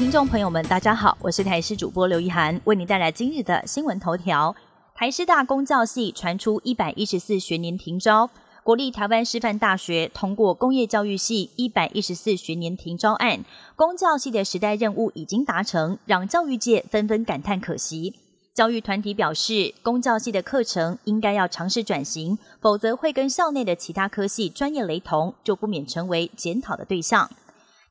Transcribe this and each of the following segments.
听众朋友们，大家好，我是台视主播刘一涵，为您带来今日的新闻头条。台师大公教系传出一百一十四学年停招，国立台湾师范大学通过工业教育系一百一十四学年停招案，公教系的时代任务已经达成，让教育界纷纷感叹可惜。教育团体表示，公教系的课程应该要尝试转型，否则会跟校内的其他科系专业雷同，就不免成为检讨的对象。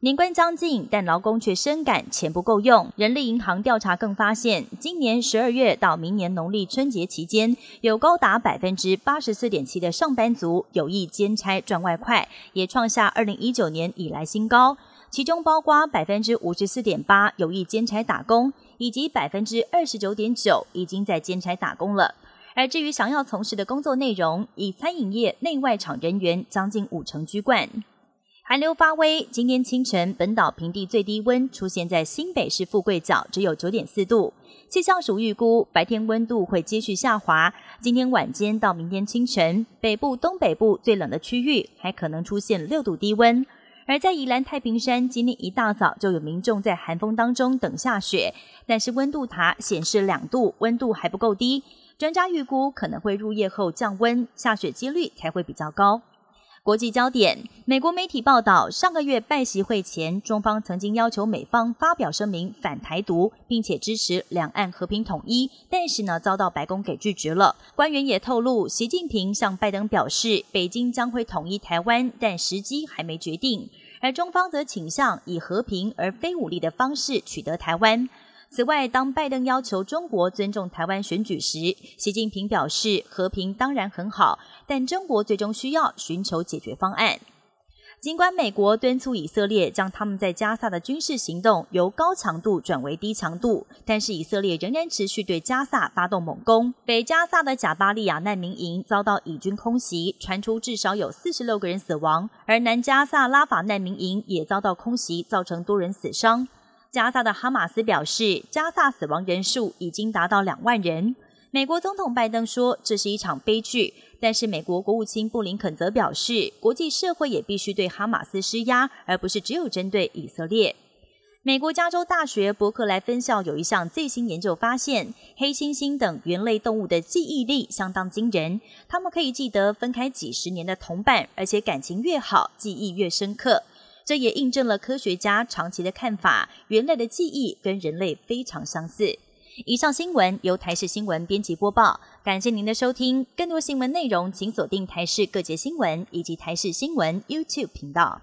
年关将近，但劳工却深感钱不够用。人力银行调查更发现，今年十二月到明年农历春节期间，有高达百分之八十四点七的上班族有意兼差赚外快，也创下二零一九年以来新高。其中包括百分之五十四点八有意兼差打工，以及百分之二十九点九已经在兼差打工了。而至于想要从事的工作内容，以餐饮业内外场人员将近五成居冠。寒流发威，今天清晨本岛平地最低温出现在新北市富贵角，只有九点四度。气象署预估白天温度会继续下滑，今天晚间到明天清晨，北部、东北部最冷的区域还可能出现六度低温。而在宜兰太平山，今天一大早就有民众在寒风当中等下雪，但是温度塔显示两度，温度还不够低。专家预估可能会入夜后降温，下雪几率才会比较高。国际焦点：美国媒体报道，上个月拜习会前，中方曾经要求美方发表声明反台独，并且支持两岸和平统一，但是呢，遭到白宫给拒绝了。官员也透露，习近平向拜登表示，北京将会统一台湾，但时机还没决定。而中方则倾向以和平而非武力的方式取得台湾。此外，当拜登要求中国尊重台湾选举时，习近平表示和平当然很好，但中国最终需要寻求解决方案。尽管美国敦促以色列将他们在加萨的军事行动由高强度转为低强度，但是以色列仍然持续对加萨发动猛攻。北加萨的贾巴利亚难民营遭到以军空袭，传出至少有四十六个人死亡，而南加萨拉法难民营也遭到空袭，造成多人死伤。加萨的哈马斯表示，加萨死亡人数已经达到两万人。美国总统拜登说这是一场悲剧，但是美国国务卿布林肯则表示，国际社会也必须对哈马斯施压，而不是只有针对以色列。美国加州大学伯克莱分校有一项最新研究发现，黑猩猩等猿类动物的记忆力相当惊人，它们可以记得分开几十年的同伴，而且感情越好，记忆越深刻。这也印证了科学家长期的看法：人类的记忆跟人类非常相似。以上新闻由台视新闻编辑播报，感谢您的收听。更多新闻内容，请锁定台视各节新闻以及台视新闻 YouTube 频道。